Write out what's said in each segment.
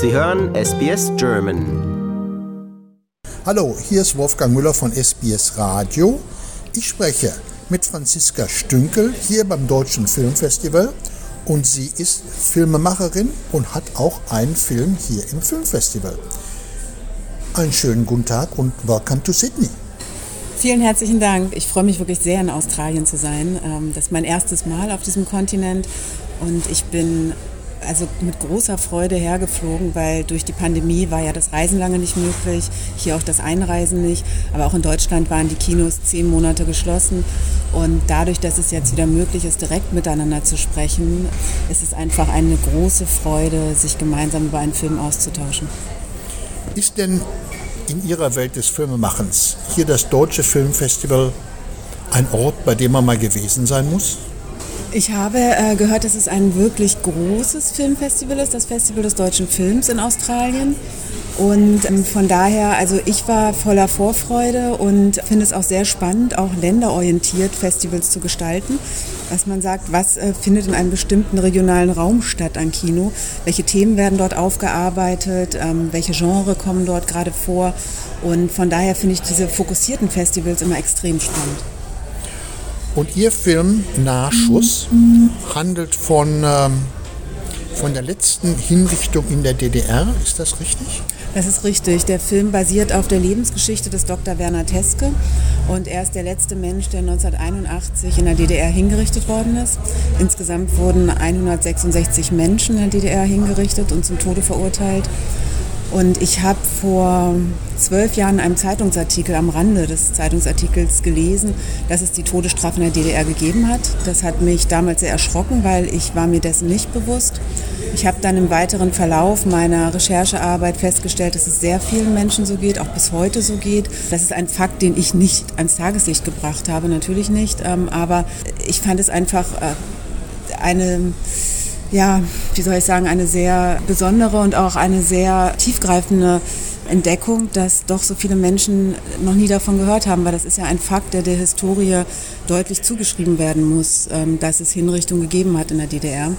Sie hören SBS German. Hallo, hier ist Wolfgang Müller von SBS Radio. Ich spreche mit Franziska Stünkel hier beim Deutschen Filmfestival und sie ist Filmemacherin und hat auch einen Film hier im Filmfestival. Einen schönen guten Tag und welcome to Sydney. Vielen herzlichen Dank. Ich freue mich wirklich sehr, in Australien zu sein. Ähm, das ist mein erstes Mal auf diesem Kontinent und ich bin also mit großer Freude hergeflogen, weil durch die Pandemie war ja das Reisen lange nicht möglich, hier auch das Einreisen nicht. Aber auch in Deutschland waren die Kinos zehn Monate geschlossen. Und dadurch, dass es jetzt wieder möglich ist, direkt miteinander zu sprechen, ist es einfach eine große Freude, sich gemeinsam über einen Film auszutauschen. Ist denn in Ihrer Welt des Filmemachens hier das Deutsche Filmfestival ein Ort, bei dem man mal gewesen sein muss? Ich habe äh, gehört, dass es ein wirklich großes Filmfestival ist, das Festival des deutschen Films in Australien. Und ähm, von daher, also ich war voller Vorfreude und finde es auch sehr spannend, auch länderorientiert Festivals zu gestalten. Dass man sagt, was äh, findet in einem bestimmten regionalen Raum statt an Kino, welche Themen werden dort aufgearbeitet, ähm, welche Genre kommen dort gerade vor. Und von daher finde ich diese fokussierten Festivals immer extrem spannend. Und Ihr Film Nahschuss handelt von, ähm, von der letzten Hinrichtung in der DDR. Ist das richtig? Das ist richtig. Der Film basiert auf der Lebensgeschichte des Dr. Werner Teske und er ist der letzte Mensch, der 1981 in der DDR hingerichtet worden ist. Insgesamt wurden 166 Menschen in der DDR hingerichtet und zum Tode verurteilt. Und ich habe vor zwölf Jahren einem Zeitungsartikel am Rande des Zeitungsartikels gelesen, dass es die Todesstrafe in der DDR gegeben hat. Das hat mich damals sehr erschrocken, weil ich war mir dessen nicht bewusst. Ich habe dann im weiteren Verlauf meiner Recherchearbeit festgestellt, dass es sehr vielen Menschen so geht, auch bis heute so geht. Das ist ein Fakt, den ich nicht ans Tageslicht gebracht habe, natürlich nicht. Ähm, aber ich fand es einfach äh, eine ja, wie soll ich sagen, eine sehr besondere und auch eine sehr tiefgreifende Entdeckung, dass doch so viele Menschen noch nie davon gehört haben, weil das ist ja ein Fakt, der der Historie deutlich zugeschrieben werden muss, ähm, dass es Hinrichtungen gegeben hat in der DDR.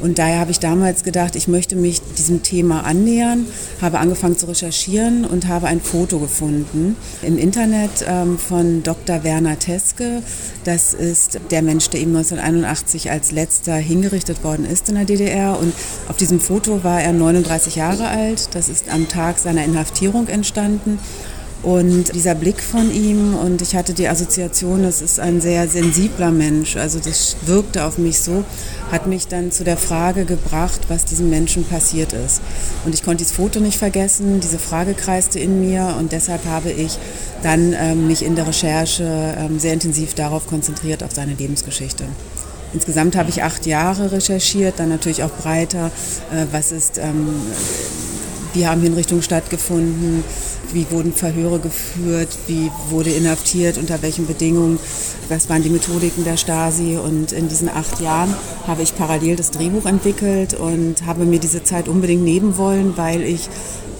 Und daher habe ich damals gedacht, ich möchte mich diesem Thema annähern, habe angefangen zu recherchieren und habe ein Foto gefunden im Internet ähm, von Dr. Werner Teske. Das ist der Mensch, der eben 1981 als letzter hingerichtet worden ist in der DDR. Und auf diesem Foto war er 39 Jahre alt. Das ist am Tag seiner Inhaftierung entstanden. Und dieser Blick von ihm und ich hatte die Assoziation, das ist ein sehr sensibler Mensch, also das wirkte auf mich so, hat mich dann zu der Frage gebracht, was diesem Menschen passiert ist. Und ich konnte dieses Foto nicht vergessen, diese Frage kreiste in mir und deshalb habe ich dann ähm, mich in der Recherche ähm, sehr intensiv darauf konzentriert, auf seine Lebensgeschichte. Insgesamt habe ich acht Jahre recherchiert, dann natürlich auch breiter, äh, was ist, ähm, wie haben Hinrichtungen stattgefunden, wie wurden Verhöre geführt, wie wurde inhaftiert, unter welchen Bedingungen, was waren die Methodiken der Stasi. Und in diesen acht Jahren habe ich parallel das Drehbuch entwickelt und habe mir diese Zeit unbedingt nehmen wollen, weil ich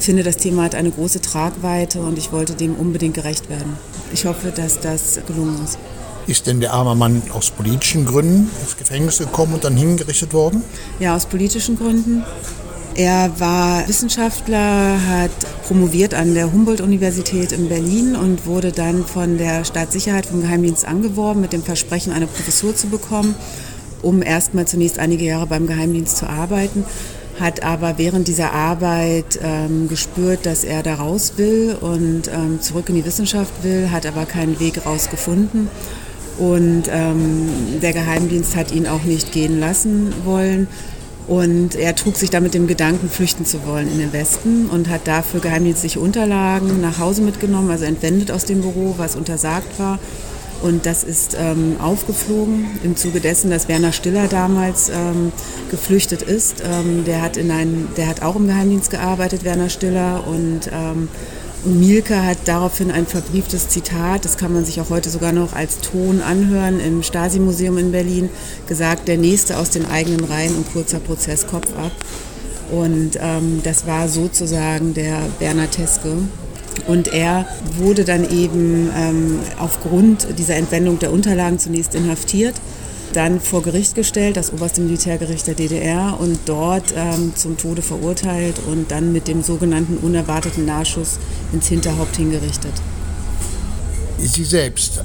finde, das Thema hat eine große Tragweite und ich wollte dem unbedingt gerecht werden. Ich hoffe, dass das gelungen ist. Ist denn der arme Mann aus politischen Gründen ins Gefängnis gekommen und dann hingerichtet worden? Ja, aus politischen Gründen. Er war Wissenschaftler, hat promoviert an der Humboldt-Universität in Berlin und wurde dann von der Staatssicherheit vom Geheimdienst angeworben mit dem Versprechen, eine Professur zu bekommen, um erstmal zunächst einige Jahre beim Geheimdienst zu arbeiten hat aber während dieser Arbeit ähm, gespürt, dass er da raus will und ähm, zurück in die Wissenschaft will, hat aber keinen Weg rausgefunden. Und ähm, der Geheimdienst hat ihn auch nicht gehen lassen wollen und er trug sich damit dem Gedanken, flüchten zu wollen in den Westen und hat dafür geheimdienstliche Unterlagen nach Hause mitgenommen, also entwendet aus dem Büro, was untersagt war. Und das ist ähm, aufgeflogen im Zuge dessen, dass Werner Stiller damals ähm, geflüchtet ist. Ähm, der, hat in ein, der hat auch im Geheimdienst gearbeitet, Werner Stiller, und ähm, Mielke hat daraufhin ein verbrieftes Zitat, das kann man sich auch heute sogar noch als Ton anhören, im Stasi-Museum in Berlin gesagt, der Nächste aus den eigenen Reihen und kurzer Prozess Kopf ab. Und ähm, das war sozusagen der Bernhard Teske. Und er wurde dann eben ähm, aufgrund dieser Entwendung der Unterlagen zunächst inhaftiert dann vor Gericht gestellt, das oberste Militärgericht der DDR und dort ähm, zum Tode verurteilt und dann mit dem sogenannten unerwarteten Nachschuss ins Hinterhaupt hingerichtet. Sie selbst,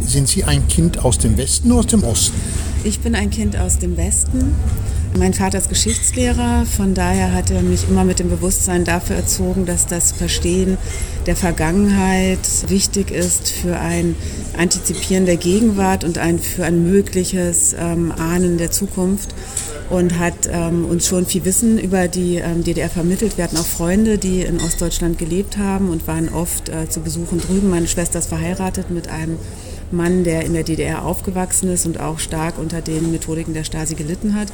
sind Sie ein Kind aus dem Westen oder aus dem Osten? Ich bin ein Kind aus dem Westen. Mein Vater ist Geschichtslehrer, von daher hat er mich immer mit dem Bewusstsein dafür erzogen, dass das Verstehen der Vergangenheit wichtig ist für ein Antizipieren der Gegenwart und ein, für ein mögliches ähm, Ahnen der Zukunft und hat ähm, uns schon viel Wissen über die ähm, DDR vermittelt. Wir hatten auch Freunde, die in Ostdeutschland gelebt haben und waren oft äh, zu Besuchen drüben. Meine Schwester ist verheiratet mit einem Mann, der in der DDR aufgewachsen ist und auch stark unter den Methodiken der Stasi gelitten hat.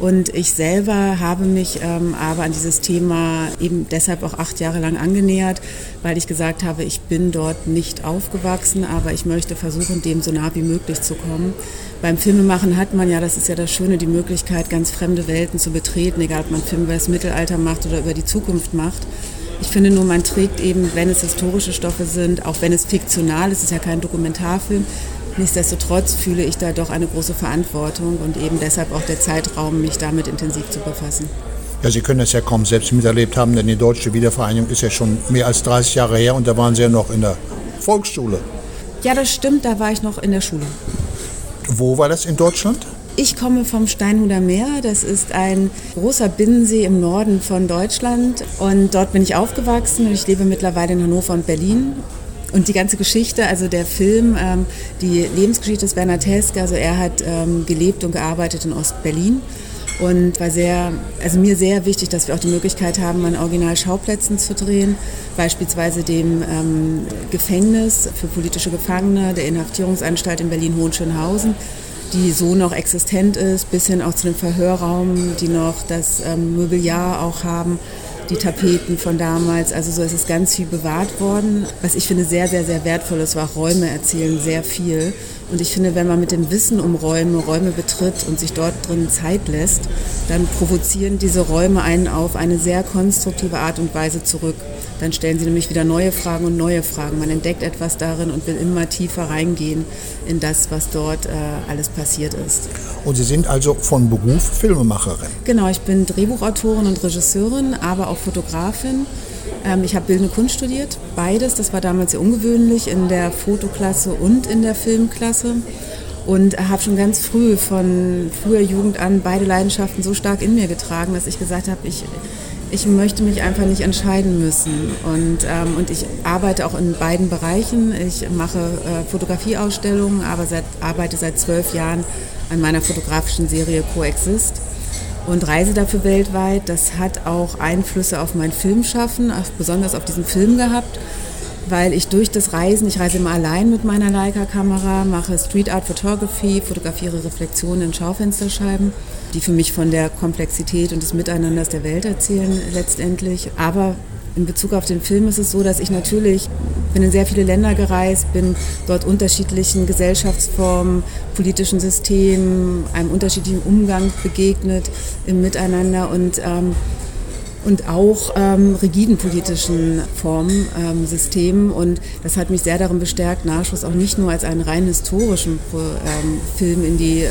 Und ich selber habe mich ähm, aber an dieses Thema eben deshalb auch acht Jahre lang angenähert, weil ich gesagt habe, ich bin dort nicht aufgewachsen, aber ich möchte versuchen, dem so nah wie möglich zu kommen. Beim Filmemachen hat man ja, das ist ja das Schöne, die Möglichkeit, ganz fremde Welten zu betreten, egal ob man Film über das Mittelalter macht oder über die Zukunft macht. Ich finde nur, man trägt eben, wenn es historische Stoffe sind, auch wenn es fiktional ist, es ist ja kein Dokumentarfilm, Nichtsdestotrotz fühle ich da doch eine große Verantwortung und eben deshalb auch der Zeitraum, mich damit intensiv zu befassen. Ja, Sie können es ja kaum selbst miterlebt haben, denn die deutsche Wiedervereinigung ist ja schon mehr als 30 Jahre her und da waren Sie ja noch in der Volksschule. Ja, das stimmt, da war ich noch in der Schule. Wo war das in Deutschland? Ich komme vom Steinhuder Meer. Das ist ein großer Binnensee im Norden von Deutschland. Und dort bin ich aufgewachsen. Ich lebe mittlerweile in Hannover und Berlin. Und die ganze Geschichte, also der Film, ähm, die Lebensgeschichte des Bernhard Heske, also er hat ähm, gelebt und gearbeitet in Ostberlin und war sehr, also mir sehr wichtig, dass wir auch die Möglichkeit haben, an Originalschauplätzen zu drehen, beispielsweise dem ähm, Gefängnis für politische Gefangene der Inhaftierungsanstalt in Berlin-Hohenschönhausen die so noch existent ist, bis hin auch zu dem Verhörraum, die noch das ähm, Mobiliar auch haben die Tapeten von damals. Also so ist es ganz viel bewahrt worden. Was ich finde sehr, sehr, sehr wertvoll ist, war Räume erzählen sehr viel. Und ich finde, wenn man mit dem Wissen um Räume Räume betritt und sich dort drin Zeit lässt, dann provozieren diese Räume einen auf eine sehr konstruktive Art und Weise zurück. Dann stellen sie nämlich wieder neue Fragen und neue Fragen. Man entdeckt etwas darin und will immer tiefer reingehen in das, was dort äh, alles passiert ist. Und Sie sind also von Beruf Filmemacherin? Genau, ich bin Drehbuchautorin und Regisseurin, aber auch Fotografin. Ähm, ich habe Bildende Kunst studiert, beides. Das war damals sehr ungewöhnlich in der Fotoklasse und in der Filmklasse und habe schon ganz früh von früher Jugend an beide Leidenschaften so stark in mir getragen, dass ich gesagt habe, ich ich möchte mich einfach nicht entscheiden müssen. Und, ähm, und ich arbeite auch in beiden Bereichen. Ich mache äh, Fotografieausstellungen, aber seit, arbeite seit zwölf Jahren an meiner fotografischen Serie Coexist und reise dafür weltweit. Das hat auch Einflüsse auf mein Filmschaffen, besonders auf diesen Film gehabt weil ich durch das Reisen, ich reise immer allein mit meiner Leica-Kamera, mache Street Art Photography, fotografiere Reflexionen in Schaufensterscheiben, die für mich von der Komplexität und des Miteinanders der Welt erzählen letztendlich. Aber in Bezug auf den Film ist es so, dass ich natürlich bin in sehr viele Länder gereist, bin dort unterschiedlichen Gesellschaftsformen, politischen Systemen, einem unterschiedlichen Umgang begegnet im Miteinander und ähm, und auch ähm, rigiden politischen Formen, ähm, Systemen. Und das hat mich sehr darin bestärkt, Nachschuss auch nicht nur als einen rein historischen ähm, Film in die,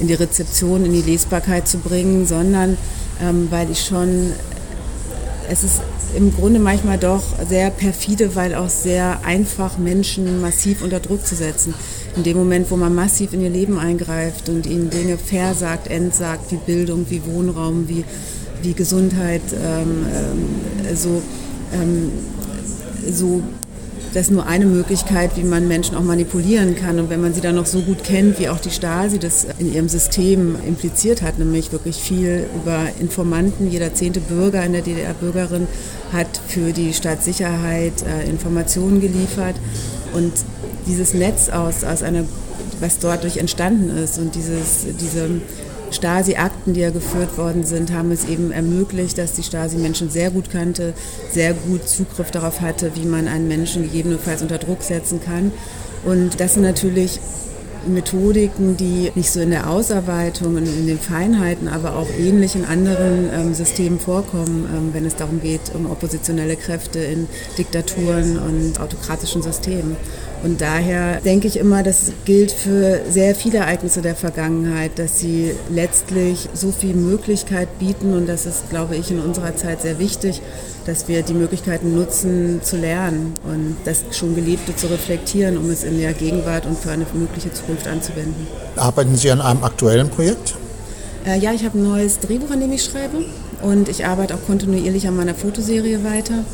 in die Rezeption, in die Lesbarkeit zu bringen, sondern ähm, weil ich schon, es ist im Grunde manchmal doch sehr perfide, weil auch sehr einfach Menschen massiv unter Druck zu setzen. In dem Moment, wo man massiv in ihr Leben eingreift und ihnen Dinge versagt, entsagt, wie Bildung, wie Wohnraum, wie wie Gesundheit, ähm, ähm, so, ähm, so das ist nur eine Möglichkeit, wie man Menschen auch manipulieren kann. Und wenn man sie dann noch so gut kennt, wie auch die Stasi das in ihrem System impliziert hat, nämlich wirklich viel über Informanten, jeder zehnte Bürger in der DDR Bürgerin hat für die Staatssicherheit äh, Informationen geliefert. Und dieses Netz aus, aus einer, was dort durch entstanden ist und dieses, diese Stasi-Akten, die ja geführt worden sind, haben es eben ermöglicht, dass die Stasi Menschen sehr gut kannte, sehr gut Zugriff darauf hatte, wie man einen Menschen gegebenenfalls unter Druck setzen kann. Und das sind natürlich Methodiken, die nicht so in der Ausarbeitung und in den Feinheiten, aber auch ähnlich in anderen ähm, Systemen vorkommen, ähm, wenn es darum geht, um oppositionelle Kräfte in Diktaturen und autokratischen Systemen. Und daher denke ich immer, das gilt für sehr viele Ereignisse der Vergangenheit, dass sie letztlich so viel Möglichkeit bieten und das ist, glaube ich, in unserer Zeit sehr wichtig, dass wir die Möglichkeiten nutzen zu lernen und das schon Gelebte zu reflektieren, um es in der Gegenwart und für eine mögliche Zukunft anzuwenden. Arbeiten Sie an einem aktuellen Projekt? Äh, ja, ich habe ein neues Drehbuch, an dem ich schreibe und ich arbeite auch kontinuierlich an meiner Fotoserie weiter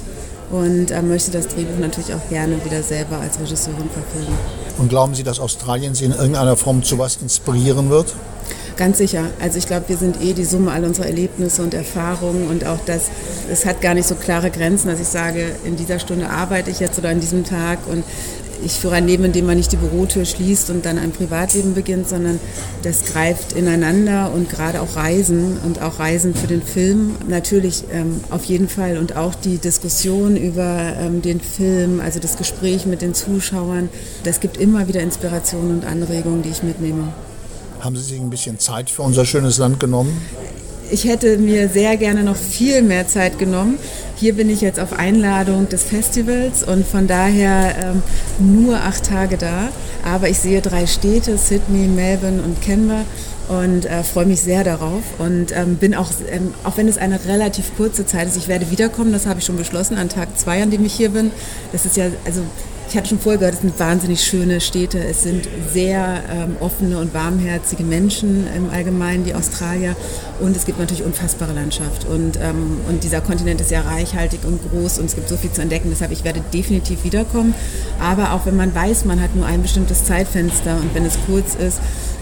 und äh, möchte das Drehbuch natürlich auch gerne wieder selber als Regisseurin verfilmen. Und glauben Sie, dass Australien Sie in irgendeiner Form zu was inspirieren wird? Ganz sicher. Also ich glaube, wir sind eh die Summe all unserer Erlebnisse und Erfahrungen und auch das, es hat gar nicht so klare Grenzen, dass ich sage, in dieser Stunde arbeite ich jetzt oder an diesem Tag und ich führe ein Leben, in dem man nicht die Bürotür schließt und dann ein Privatleben beginnt, sondern das greift ineinander und gerade auch Reisen und auch Reisen für den Film natürlich ähm, auf jeden Fall und auch die Diskussion über ähm, den Film, also das Gespräch mit den Zuschauern, das gibt immer wieder Inspirationen und Anregungen, die ich mitnehme. Haben Sie sich ein bisschen Zeit für unser schönes Land genommen? Ich hätte mir sehr gerne noch viel mehr Zeit genommen. Hier bin ich jetzt auf Einladung des Festivals und von daher ähm, nur acht Tage da. Aber ich sehe drei Städte, Sydney, Melbourne und Canberra und äh, freue mich sehr darauf und ähm, bin auch, ähm, auch wenn es eine relativ kurze Zeit ist, ich werde wiederkommen, das habe ich schon beschlossen, an Tag zwei, an dem ich hier bin. Das ist ja, also ich hatte schon vorher gehört, es sind wahnsinnig schöne Städte. Es sind sehr ähm, offene und warmherzige Menschen im Allgemeinen, die Australier. Und es gibt natürlich unfassbare Landschaft. Und, ähm, und dieser Kontinent ist sehr reichhaltig und groß und es gibt so viel zu entdecken. Deshalb, ich werde definitiv wiederkommen. Aber auch wenn man weiß, man hat nur ein bestimmtes Zeitfenster und wenn es kurz ist,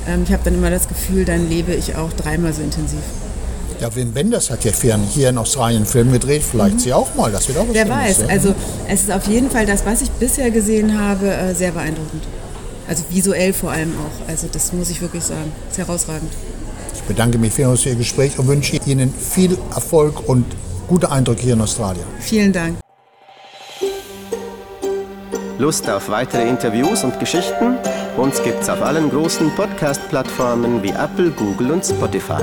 ähm, ich habe dann immer das Gefühl, dann lebe ich auch dreimal so intensiv. Ja, Wim Wenders hat ja fern hier in Australien einen Film gedreht. Vielleicht mhm. Sie auch mal, das wird auch was Wer weiß. Ja. Also es ist auf jeden Fall das, was ich bisher gesehen habe, äh, sehr beeindruckend. Also visuell vor allem auch. Also das muss ich wirklich sagen. Ist herausragend. Ich bedanke mich vielmals für Ihr Gespräch und wünsche Ihnen viel Erfolg und gute Eindrücke hier in Australien. Vielen Dank. Lust auf weitere Interviews und Geschichten? Uns gibt's auf allen großen Podcast-Plattformen wie Apple, Google und Spotify.